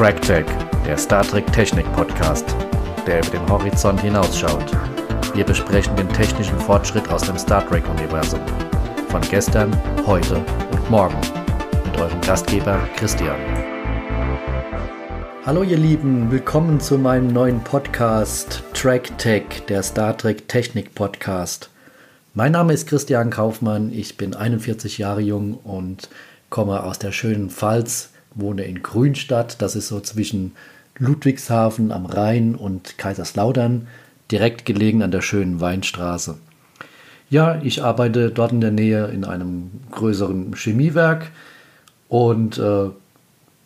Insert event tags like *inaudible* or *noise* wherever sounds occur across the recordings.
TrackTech, der Star Trek Technik Podcast, der über den Horizont hinausschaut. Wir besprechen den technischen Fortschritt aus dem Star Trek-Universum. Von gestern, heute und morgen. Mit eurem Gastgeber Christian. Hallo ihr Lieben, willkommen zu meinem neuen Podcast TrackTech, der Star Trek Technik Podcast. Mein Name ist Christian Kaufmann, ich bin 41 Jahre jung und komme aus der schönen Pfalz, wohne in Grünstadt, das ist so zwischen Ludwigshafen am Rhein und Kaiserslautern, direkt gelegen an der schönen Weinstraße. Ja, ich arbeite dort in der Nähe in einem größeren Chemiewerk und äh,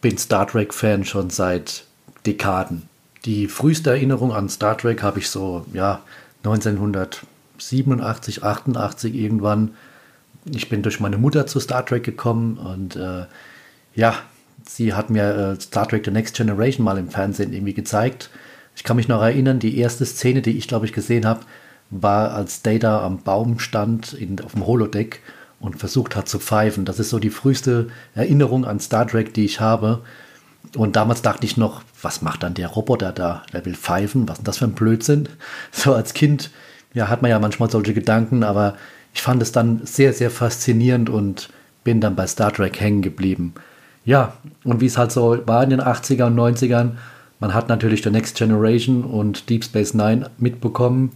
bin Star Trek-Fan schon seit Dekaden. Die früheste Erinnerung an Star Trek habe ich so, ja, 1987, 88 irgendwann. Ich bin durch meine Mutter zu Star Trek gekommen und äh, ja, sie hat mir äh, Star Trek The Next Generation mal im Fernsehen irgendwie gezeigt. Ich kann mich noch erinnern, die erste Szene, die ich glaube ich gesehen habe, war als Data am Baum stand in, auf dem Holodeck und versucht hat zu pfeifen. Das ist so die früheste Erinnerung an Star Trek, die ich habe. Und damals dachte ich noch, was macht dann der Roboter da? Der will pfeifen, was ist das für ein Blödsinn? *laughs* So als Kind, ja, hat man ja manchmal solche Gedanken, aber ich fand es dann sehr, sehr faszinierend und bin dann bei Star Trek hängen geblieben. Ja, und wie es halt so war in den 80er und 90ern, man hat natürlich The Next Generation und Deep Space Nine mitbekommen,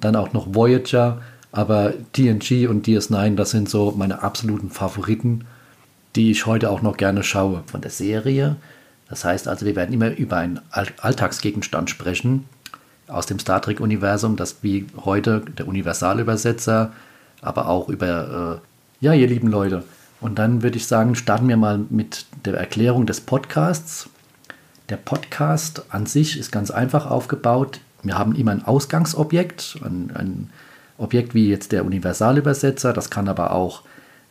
dann auch noch Voyager, aber TNG und DS9, das sind so meine absoluten Favoriten, die ich heute auch noch gerne schaue von der Serie. Das heißt also, wir werden immer über einen Alltagsgegenstand sprechen aus dem Star Trek-Universum, das wie heute der Universalübersetzer, aber auch über, äh, ja, ihr lieben Leute, und dann würde ich sagen, starten wir mal mit der Erklärung des Podcasts. Der Podcast an sich ist ganz einfach aufgebaut. Wir haben immer ein Ausgangsobjekt, ein, ein Objekt wie jetzt der Universalübersetzer. Das kann aber auch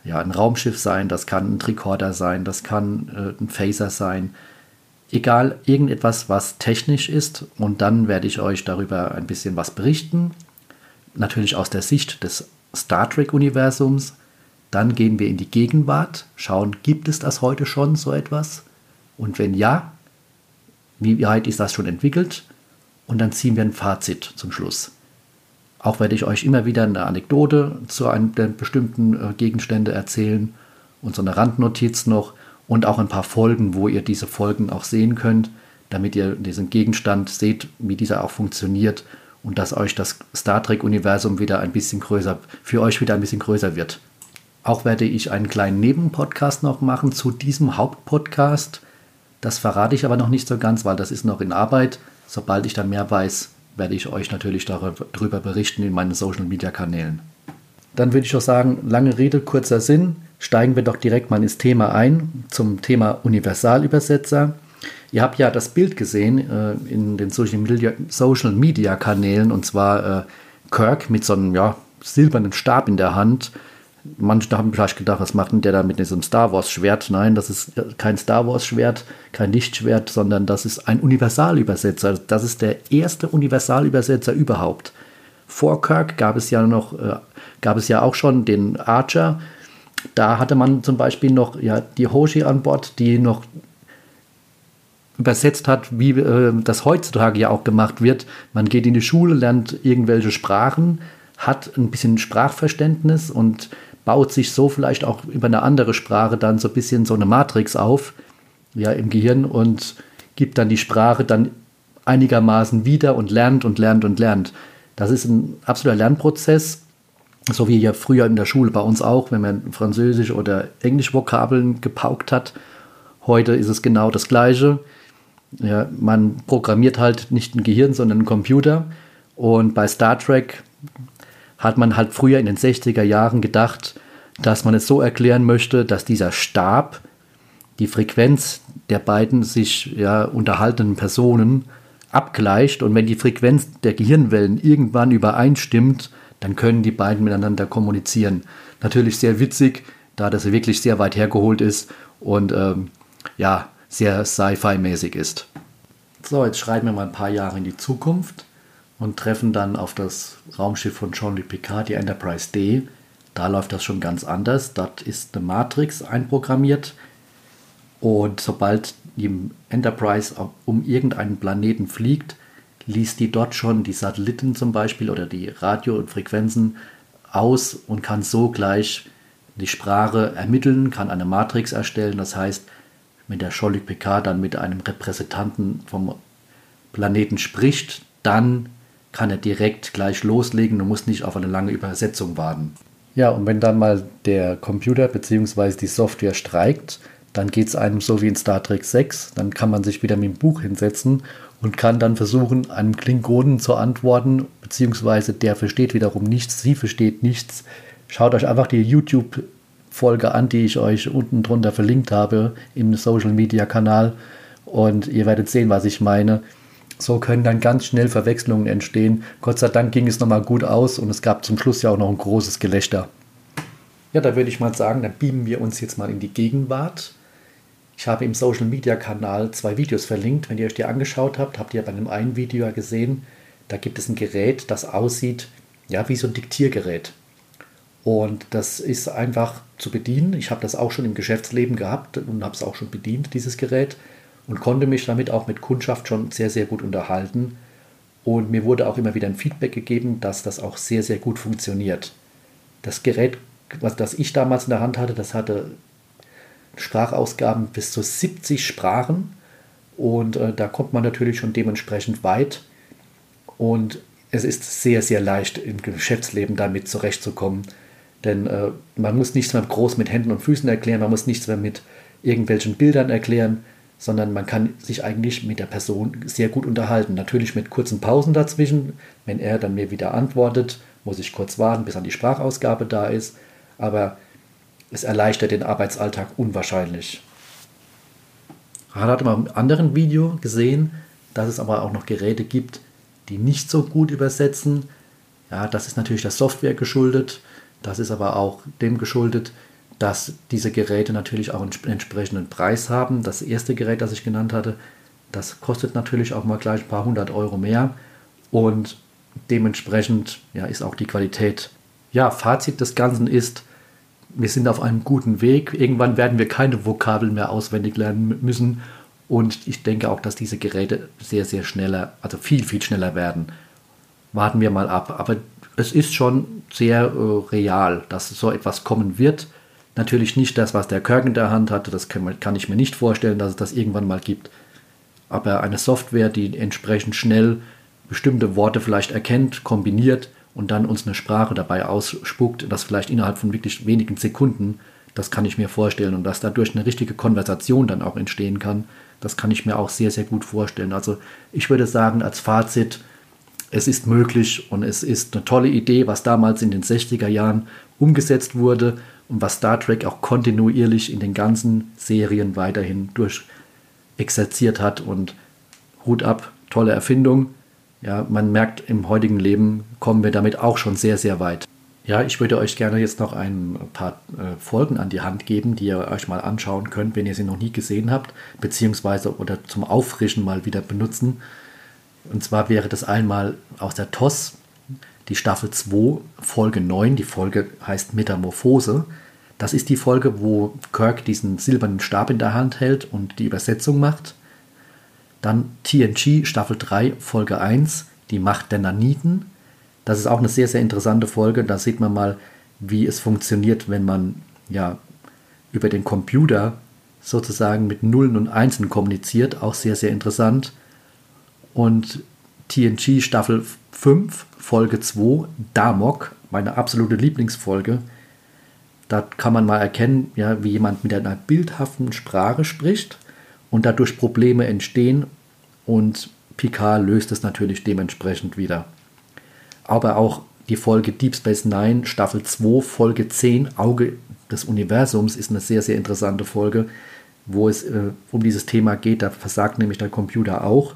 ja, ein Raumschiff sein, das kann ein Tricorder sein, das kann äh, ein Phaser sein. Egal, irgendetwas, was technisch ist. Und dann werde ich euch darüber ein bisschen was berichten. Natürlich aus der Sicht des Star Trek-Universums. Dann gehen wir in die Gegenwart, schauen, gibt es das heute schon so etwas? Und wenn ja, wie weit ist das schon entwickelt? Und dann ziehen wir ein Fazit zum Schluss. Auch werde ich euch immer wieder eine Anekdote zu einem der bestimmten äh, Gegenstände erzählen und so eine Randnotiz noch und auch ein paar Folgen, wo ihr diese Folgen auch sehen könnt, damit ihr diesen Gegenstand seht, wie dieser auch funktioniert und dass euch das Star Trek-Universum wieder ein bisschen größer, für euch wieder ein bisschen größer wird. Auch werde ich einen kleinen Nebenpodcast noch machen zu diesem Hauptpodcast. Das verrate ich aber noch nicht so ganz, weil das ist noch in Arbeit. Sobald ich dann mehr weiß, werde ich euch natürlich darüber berichten in meinen Social Media Kanälen. Dann würde ich auch sagen, lange Rede, kurzer Sinn. Steigen wir doch direkt mal ins Thema ein, zum Thema Universalübersetzer. Ihr habt ja das Bild gesehen äh, in den Social Media, Social Media Kanälen und zwar äh, Kirk mit so einem ja, silbernen Stab in der Hand Manche haben vielleicht gedacht, was macht denn der da mit diesem Star Wars Schwert? Nein, das ist kein Star Wars Schwert, kein Lichtschwert, sondern das ist ein Universalübersetzer. Das ist der erste Universalübersetzer überhaupt. Vor Kirk gab es ja noch, äh, gab es ja auch schon den Archer. Da hatte man zum Beispiel noch ja, die Hoshi an Bord, die noch übersetzt hat, wie äh, das heutzutage ja auch gemacht wird. Man geht in die Schule, lernt irgendwelche Sprachen, hat ein bisschen Sprachverständnis und baut sich so vielleicht auch über eine andere Sprache dann so ein bisschen so eine Matrix auf, ja, im Gehirn und gibt dann die Sprache dann einigermaßen wieder und lernt und lernt und lernt. Das ist ein absoluter Lernprozess, so wie ja früher in der Schule bei uns auch, wenn man Französisch oder Englisch Vokabeln gepaukt hat. Heute ist es genau das Gleiche. Ja, man programmiert halt nicht ein Gehirn, sondern einen Computer. Und bei Star Trek hat man halt früher in den 60er Jahren gedacht, dass man es so erklären möchte, dass dieser Stab die Frequenz der beiden sich ja, unterhaltenden Personen abgleicht und wenn die Frequenz der Gehirnwellen irgendwann übereinstimmt, dann können die beiden miteinander kommunizieren. Natürlich sehr witzig, da das wirklich sehr weit hergeholt ist und ähm, ja, sehr Sci-Fi-mäßig ist. So, jetzt schreiben wir mal ein paar Jahre in die Zukunft und treffen dann auf das Raumschiff von Jean-Luc Picard, die Enterprise D. Da läuft das schon ganz anders. Dort ist eine Matrix einprogrammiert und sobald im Enterprise um irgendeinen Planeten fliegt, liest die dort schon die Satelliten zum Beispiel oder die Radio- und Frequenzen aus und kann so gleich die Sprache ermitteln, kann eine Matrix erstellen. Das heißt, wenn der Schollik Picard dann mit einem Repräsentanten vom Planeten spricht, dann kann er direkt gleich loslegen und muss nicht auf eine lange Übersetzung warten. Ja, und wenn dann mal der Computer bzw. die Software streikt, dann geht es einem so wie in Star Trek 6, dann kann man sich wieder mit dem Buch hinsetzen und kann dann versuchen, einem Klingonen zu antworten, beziehungsweise der versteht wiederum nichts, sie versteht nichts. Schaut euch einfach die YouTube-Folge an, die ich euch unten drunter verlinkt habe im Social Media Kanal und ihr werdet sehen, was ich meine. So können dann ganz schnell Verwechslungen entstehen. Gott sei Dank ging es nochmal gut aus und es gab zum Schluss ja auch noch ein großes Gelächter. Ja, da würde ich mal sagen, dann beamen wir uns jetzt mal in die Gegenwart. Ich habe im Social Media Kanal zwei Videos verlinkt. Wenn ihr euch die angeschaut habt, habt ihr bei einem einen Video gesehen, da gibt es ein Gerät, das aussieht ja wie so ein Diktiergerät. Und das ist einfach zu bedienen. Ich habe das auch schon im Geschäftsleben gehabt und habe es auch schon bedient, dieses Gerät und konnte mich damit auch mit Kundschaft schon sehr, sehr gut unterhalten. Und mir wurde auch immer wieder ein Feedback gegeben, dass das auch sehr, sehr gut funktioniert. Das Gerät, was das ich damals in der Hand hatte, das hatte Sprachausgaben bis zu 70 Sprachen. Und äh, da kommt man natürlich schon dementsprechend weit. Und es ist sehr, sehr leicht im Geschäftsleben damit zurechtzukommen. Denn äh, man muss nichts mehr groß mit Händen und Füßen erklären, man muss nichts mehr mit irgendwelchen Bildern erklären sondern man kann sich eigentlich mit der Person sehr gut unterhalten. Natürlich mit kurzen Pausen dazwischen. Wenn er dann mir wieder antwortet, muss ich kurz warten, bis dann die Sprachausgabe da ist. Aber es erleichtert den Arbeitsalltag unwahrscheinlich. Ich hatte mal im anderen Video gesehen, dass es aber auch noch Geräte gibt, die nicht so gut übersetzen. Ja, das ist natürlich der Software geschuldet. Das ist aber auch dem geschuldet, dass diese Geräte natürlich auch einen entsprechenden Preis haben. Das erste Gerät, das ich genannt hatte, das kostet natürlich auch mal gleich ein paar hundert Euro mehr und dementsprechend ja, ist auch die Qualität. Ja, Fazit des Ganzen ist, wir sind auf einem guten Weg. Irgendwann werden wir keine Vokabeln mehr auswendig lernen müssen und ich denke auch, dass diese Geräte sehr, sehr schneller, also viel, viel schneller werden. Warten wir mal ab. Aber es ist schon sehr äh, real, dass so etwas kommen wird. Natürlich nicht das, was der Kirk in der Hand hatte, das kann, kann ich mir nicht vorstellen, dass es das irgendwann mal gibt. Aber eine Software, die entsprechend schnell bestimmte Worte vielleicht erkennt, kombiniert und dann uns eine Sprache dabei ausspuckt, das vielleicht innerhalb von wirklich wenigen Sekunden, das kann ich mir vorstellen. Und dass dadurch eine richtige Konversation dann auch entstehen kann, das kann ich mir auch sehr, sehr gut vorstellen. Also ich würde sagen, als Fazit, es ist möglich und es ist eine tolle Idee, was damals in den 60er Jahren umgesetzt wurde und was Star Trek auch kontinuierlich in den ganzen Serien weiterhin durchexerziert hat. Und Hut ab, tolle Erfindung. Ja, man merkt, im heutigen Leben kommen wir damit auch schon sehr, sehr weit. Ja, ich würde euch gerne jetzt noch ein paar äh, Folgen an die Hand geben, die ihr euch mal anschauen könnt, wenn ihr sie noch nie gesehen habt, beziehungsweise oder zum Auffrischen mal wieder benutzen. Und zwar wäre das einmal aus der TOS, die Staffel 2, Folge 9. Die Folge heißt Metamorphose. Das ist die Folge, wo Kirk diesen silbernen Stab in der Hand hält und die Übersetzung macht. Dann TNG Staffel 3, Folge 1, die Macht der Naniten. Das ist auch eine sehr, sehr interessante Folge. Da sieht man mal, wie es funktioniert, wenn man ja über den Computer sozusagen mit Nullen und Einsen kommuniziert. Auch sehr, sehr interessant. Und TNG Staffel 5, Folge 2, Damok, meine absolute Lieblingsfolge. Da kann man mal erkennen, ja, wie jemand mit einer bildhaften Sprache spricht und dadurch Probleme entstehen und Picard löst es natürlich dementsprechend wieder. Aber auch die Folge Deep Space Nine, Staffel 2, Folge 10, Auge des Universums, ist eine sehr, sehr interessante Folge, wo es äh, um dieses Thema geht. Da versagt nämlich der Computer auch.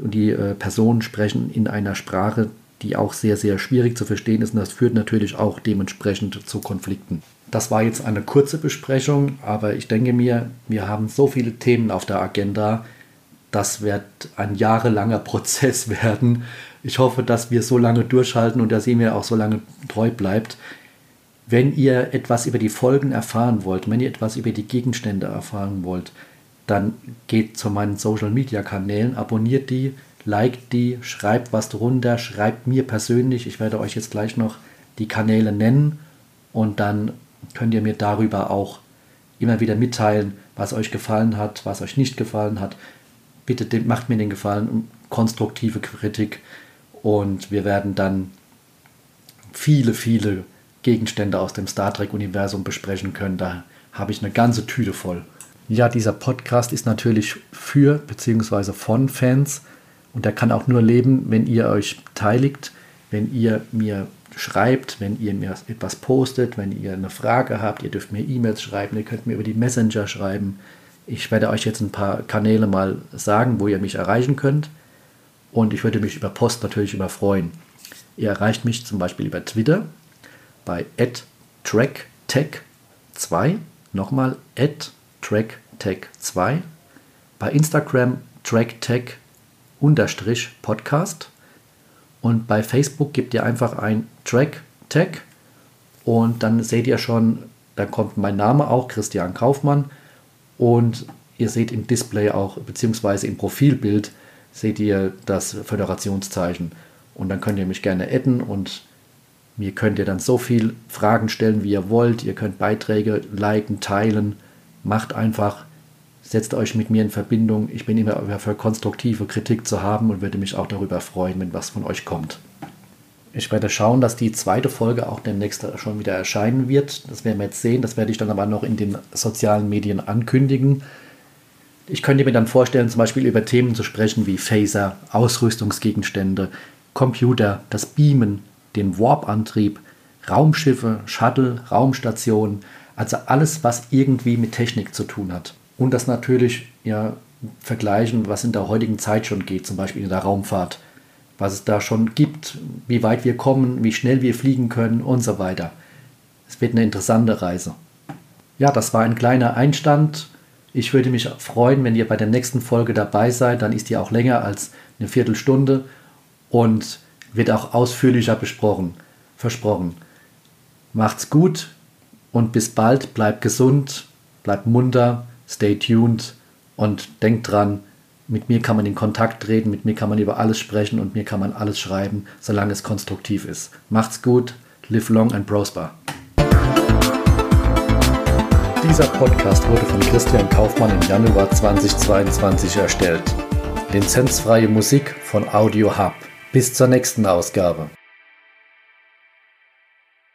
Und die äh, Personen sprechen in einer Sprache, die auch sehr, sehr schwierig zu verstehen ist. Und das führt natürlich auch dementsprechend zu Konflikten. Das war jetzt eine kurze Besprechung, aber ich denke mir, wir haben so viele Themen auf der Agenda. Das wird ein jahrelanger *laughs* Prozess werden. Ich hoffe, dass wir so lange durchhalten und dass ihr mir auch so lange treu bleibt. Wenn ihr etwas über die Folgen erfahren wollt, wenn ihr etwas über die Gegenstände erfahren wollt, dann geht zu meinen Social Media Kanälen, abonniert die, liked die, schreibt was drunter, schreibt mir persönlich. Ich werde euch jetzt gleich noch die Kanäle nennen und dann könnt ihr mir darüber auch immer wieder mitteilen, was euch gefallen hat, was euch nicht gefallen hat. Bitte macht mir den Gefallen konstruktive Kritik und wir werden dann viele, viele Gegenstände aus dem Star Trek-Universum besprechen können. Da habe ich eine ganze Tüte voll. Ja, dieser Podcast ist natürlich für bzw. von Fans und der kann auch nur leben, wenn ihr euch beteiligt, wenn ihr mir schreibt, wenn ihr mir etwas postet, wenn ihr eine Frage habt, ihr dürft mir E-Mails schreiben, ihr könnt mir über die Messenger schreiben. Ich werde euch jetzt ein paar Kanäle mal sagen, wo ihr mich erreichen könnt. Und ich würde mich über Post natürlich über freuen. Ihr erreicht mich zum Beispiel über Twitter bei tracktech2, nochmal tracktech2, bei Instagram tracktech-podcast und bei Facebook gebt ihr einfach ein Track Tag und dann seht ihr schon, da kommt mein Name auch, Christian Kaufmann. Und ihr seht im Display auch, beziehungsweise im Profilbild, seht ihr das Föderationszeichen. Und dann könnt ihr mich gerne adden und mir könnt ihr dann so viel Fragen stellen, wie ihr wollt. Ihr könnt Beiträge liken, teilen. Macht einfach setzt euch mit mir in Verbindung. Ich bin immer für konstruktive Kritik zu haben und würde mich auch darüber freuen, wenn was von euch kommt. Ich werde schauen, dass die zweite Folge auch demnächst schon wieder erscheinen wird. Das werden wir jetzt sehen. Das werde ich dann aber noch in den sozialen Medien ankündigen. Ich könnte mir dann vorstellen, zum Beispiel über Themen zu sprechen wie Phaser, Ausrüstungsgegenstände, Computer, das Beamen, den Warp-Antrieb, Raumschiffe, Shuttle, Raumstationen, also alles, was irgendwie mit Technik zu tun hat und das natürlich ja, vergleichen, was in der heutigen Zeit schon geht, zum Beispiel in der Raumfahrt, was es da schon gibt, wie weit wir kommen, wie schnell wir fliegen können und so weiter. Es wird eine interessante Reise. Ja, das war ein kleiner Einstand. Ich würde mich freuen, wenn ihr bei der nächsten Folge dabei seid. Dann ist die auch länger als eine Viertelstunde und wird auch ausführlicher besprochen. Versprochen. Macht's gut und bis bald. Bleibt gesund, bleibt munter Stay tuned und denkt dran, mit mir kann man in Kontakt treten, mit mir kann man über alles sprechen und mir kann man alles schreiben, solange es konstruktiv ist. Macht's gut, live long and prosper. Dieser Podcast wurde von Christian Kaufmann im Januar 2022 erstellt. Lizenzfreie Musik von Audio Hub. Bis zur nächsten Ausgabe.